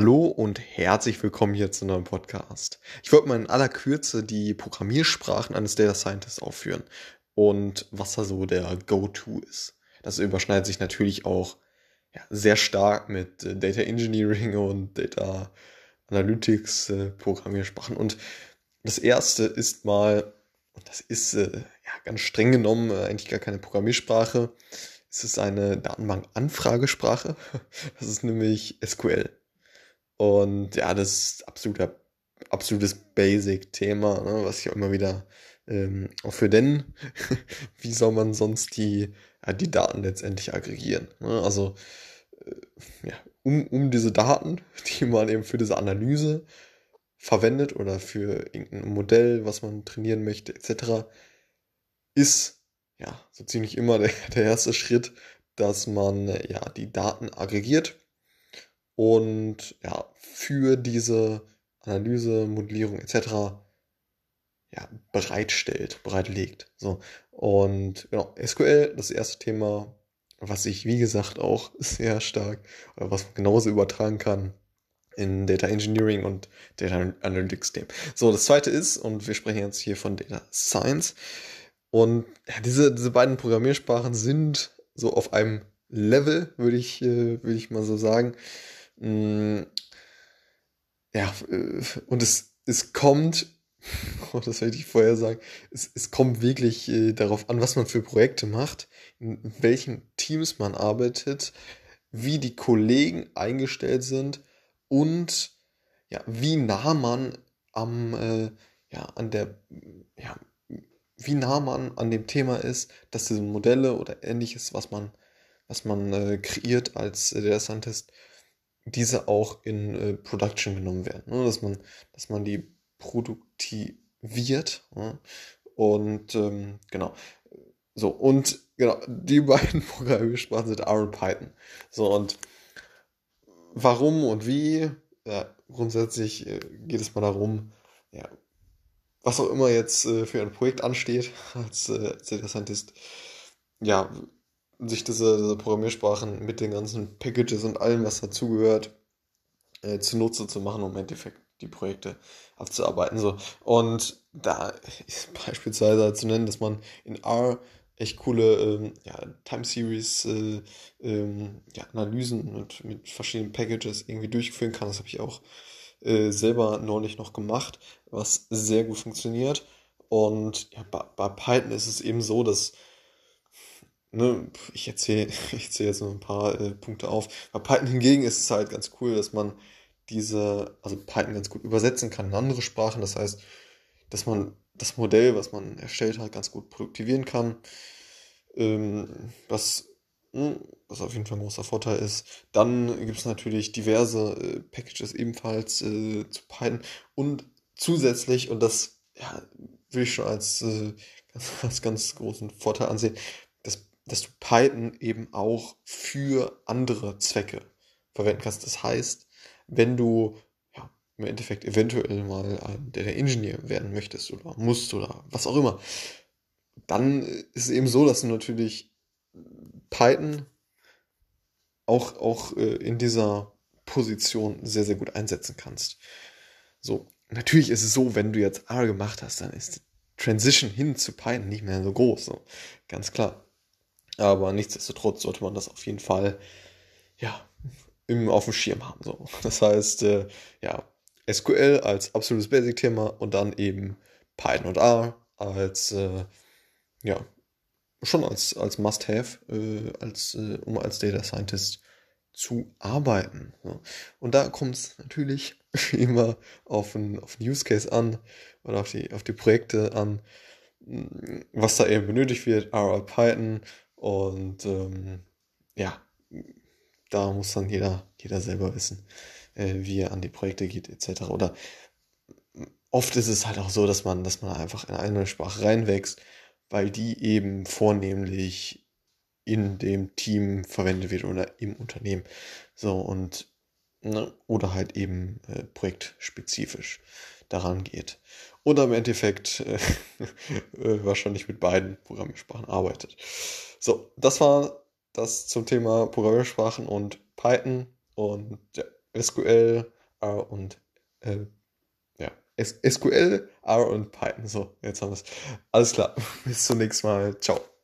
Hallo und herzlich willkommen hier zu einem Podcast. Ich wollte mal in aller Kürze die Programmiersprachen eines Data Scientists aufführen und was da so der Go-To ist. Das überschneidet sich natürlich auch ja, sehr stark mit äh, Data Engineering und Data Analytics äh, Programmiersprachen. Und das erste ist mal, und das ist äh, ja, ganz streng genommen äh, eigentlich gar keine Programmiersprache, es ist eine Datenbank-Anfragesprache. Das ist nämlich SQL. Und ja, das ist absoluter, absolutes Basic-Thema, ne, was ich auch immer wieder ähm, auch für denn, wie soll man sonst die, ja, die Daten letztendlich aggregieren? Ne? Also, äh, ja, um, um diese Daten, die man eben für diese Analyse verwendet oder für irgendein Modell, was man trainieren möchte, etc., ist ja so ziemlich immer der, der erste Schritt, dass man ja die Daten aggregiert und ja, für diese Analyse, Modellierung etc. Ja, bereitstellt, bereitlegt. So. Und genau, SQL, das erste Thema, was ich, wie gesagt, auch sehr stark, oder was man genauso übertragen kann in Data Engineering und Data Analytics Themen. So, das zweite ist, und wir sprechen jetzt hier von Data Science. Und ja, diese, diese beiden Programmiersprachen sind so auf einem Level, würde ich, äh, würde ich mal so sagen. Mm, ja, und es, es kommt, oh, das werde ich vorher sagen, es, es kommt wirklich äh, darauf an, was man für Projekte macht, in welchen Teams man arbeitet, wie die Kollegen eingestellt sind und ja, wie nah man am, äh, ja, an der, ja, wie nah man an dem Thema ist, dass diese Modelle oder ähnliches, was man, was man äh, kreiert als äh, Data Scientist, diese auch in äh, Production genommen werden. Ne? Dass, man, dass man die produktiviert. Ne? Und ähm, genau. So, und genau, die beiden Programmiersprachen sind R und Python. So, und warum und wie? Ja, grundsätzlich äh, geht es mal darum, ja, was auch immer jetzt äh, für ein Projekt ansteht als, äh, als Scientist, ja, sich diese, diese Programmiersprachen mit den ganzen Packages und allem, was dazugehört, äh, zunutze zu machen, um im Endeffekt die Projekte abzuarbeiten. So. Und da ist beispielsweise halt zu nennen, dass man in R echt coole ähm, ja, Time Series äh, ähm, ja, Analysen und mit verschiedenen Packages irgendwie durchführen kann. Das habe ich auch äh, selber neulich noch gemacht, was sehr gut funktioniert. Und ja, bei, bei Python ist es eben so, dass ne, ich erzähle ich zähle jetzt noch ein paar äh, Punkte auf. Bei Python hingegen ist es halt ganz cool, dass man diese, also Python ganz gut übersetzen kann in andere Sprachen. Das heißt, dass man das Modell, was man erstellt hat, ganz gut produktivieren kann. Ähm, was, mh, hm, was auf jeden Fall ein großer Vorteil ist. Dann gibt es natürlich diverse äh, Packages ebenfalls äh, zu Python und zusätzlich, und das ja, will ich schon als, äh, als ganz großen Vorteil ansehen, dass du Python eben auch für andere Zwecke verwenden kannst. Das heißt, wenn du ja, im Endeffekt eventuell mal ein Data Engineer werden möchtest oder musst oder was auch immer, dann ist es eben so, dass du natürlich Python auch, auch äh, in dieser Position sehr, sehr gut einsetzen kannst. So, natürlich ist es so, wenn du jetzt R gemacht hast, dann ist die Transition hin zu Python nicht mehr so groß. So. Ganz klar. Aber nichtsdestotrotz sollte man das auf jeden Fall, ja, im, auf dem Schirm haben. So. Das heißt, äh, ja, SQL als absolutes Basic-Thema und dann eben Python und R als, äh, ja, schon als, als Must-Have, äh, als, äh, um als Data Scientist zu arbeiten. So. Und da kommt es natürlich immer auf einen, auf Use Case an oder auf die, auf die Projekte an, was da eben benötigt wird, R, Python und ähm, ja, da muss dann jeder, jeder selber wissen, äh, wie er an die Projekte geht, etc. Oder oft ist es halt auch so, dass man, dass man einfach in eine Sprache reinwächst, weil die eben vornehmlich in dem Team verwendet wird oder im Unternehmen. So und ne, oder halt eben äh, projektspezifisch daran geht. Oder im Endeffekt äh, äh, wahrscheinlich mit beiden Programmiersprachen arbeitet. So, das war das zum Thema Programmiersprachen und Python. Und ja, SQL, R und äh, ja, SQL, R und Python. So, jetzt haben wir es. Alles klar. Bis zum nächsten Mal. Ciao.